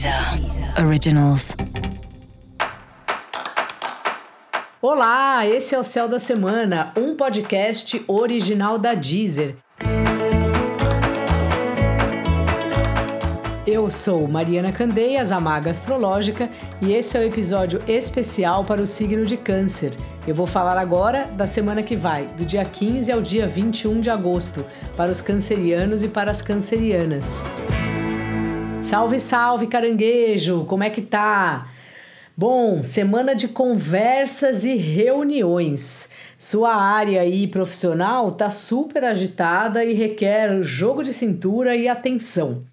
Deezer Originals. Olá, esse é o Céu da Semana, um podcast original da Deezer. Eu sou Mariana Candeias, a Maga Astrológica, e esse é o episódio especial para o signo de Câncer. Eu vou falar agora da semana que vai, do dia 15 ao dia 21 de agosto, para os cancerianos e para as cancerianas. Salve, salve, caranguejo! Como é que tá? Bom, semana de conversas e reuniões. Sua área aí profissional tá super agitada e requer jogo de cintura e atenção.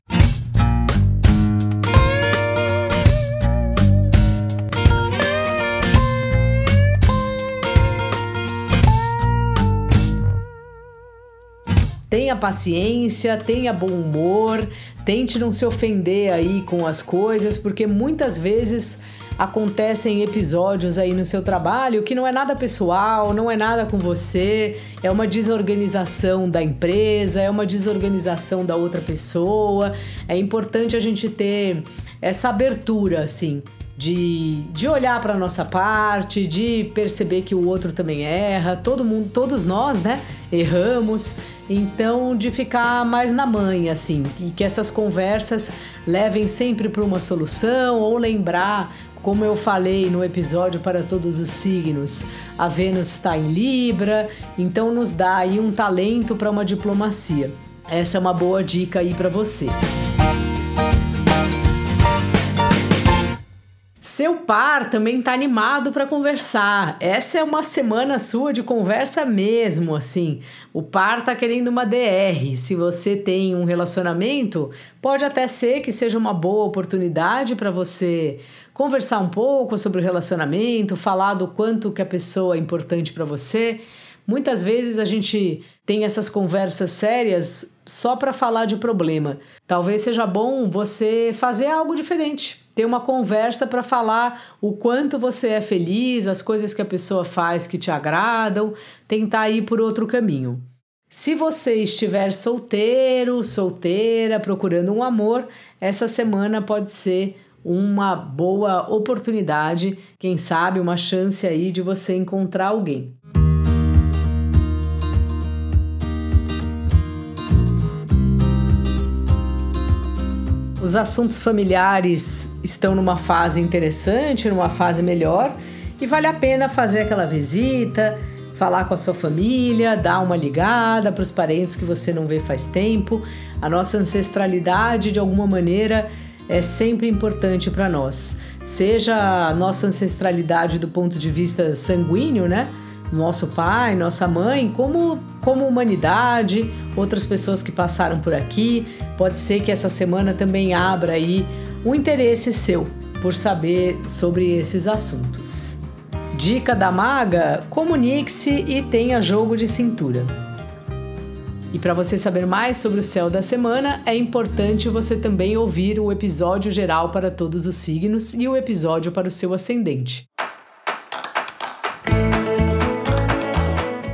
Tenha paciência, tenha bom humor, tente não se ofender aí com as coisas, porque muitas vezes acontecem episódios aí no seu trabalho que não é nada pessoal, não é nada com você, é uma desorganização da empresa, é uma desorganização da outra pessoa. É importante a gente ter essa abertura assim de, de olhar para nossa parte, de perceber que o outro também erra, todo mundo, todos nós, né, erramos. Então, de ficar mais na mãe, assim, e que essas conversas levem sempre para uma solução ou lembrar, como eu falei no episódio para todos os signos, a Vênus está em Libra, então nos dá aí um talento para uma diplomacia. Essa é uma boa dica aí para você. Seu par também tá animado para conversar. Essa é uma semana sua de conversa mesmo, assim. O par tá querendo uma DR. Se você tem um relacionamento, pode até ser que seja uma boa oportunidade para você conversar um pouco sobre o relacionamento, falar do quanto que a pessoa é importante para você. Muitas vezes a gente tem essas conversas sérias só para falar de problema. Talvez seja bom você fazer algo diferente ter uma conversa para falar o quanto você é feliz, as coisas que a pessoa faz que te agradam, tentar ir por outro caminho. Se você estiver solteiro, solteira, procurando um amor, essa semana pode ser uma boa oportunidade, quem sabe uma chance aí de você encontrar alguém. Os assuntos familiares estão numa fase interessante, numa fase melhor, e vale a pena fazer aquela visita, falar com a sua família, dar uma ligada para os parentes que você não vê faz tempo. A nossa ancestralidade, de alguma maneira, é sempre importante para nós. Seja a nossa ancestralidade do ponto de vista sanguíneo, né? Nosso pai, nossa mãe, como, como humanidade, outras pessoas que passaram por aqui. Pode ser que essa semana também abra aí um interesse seu por saber sobre esses assuntos. Dica da maga: comunique-se e tenha jogo de cintura. E para você saber mais sobre o céu da semana, é importante você também ouvir o episódio geral para todos os signos e o episódio para o seu ascendente.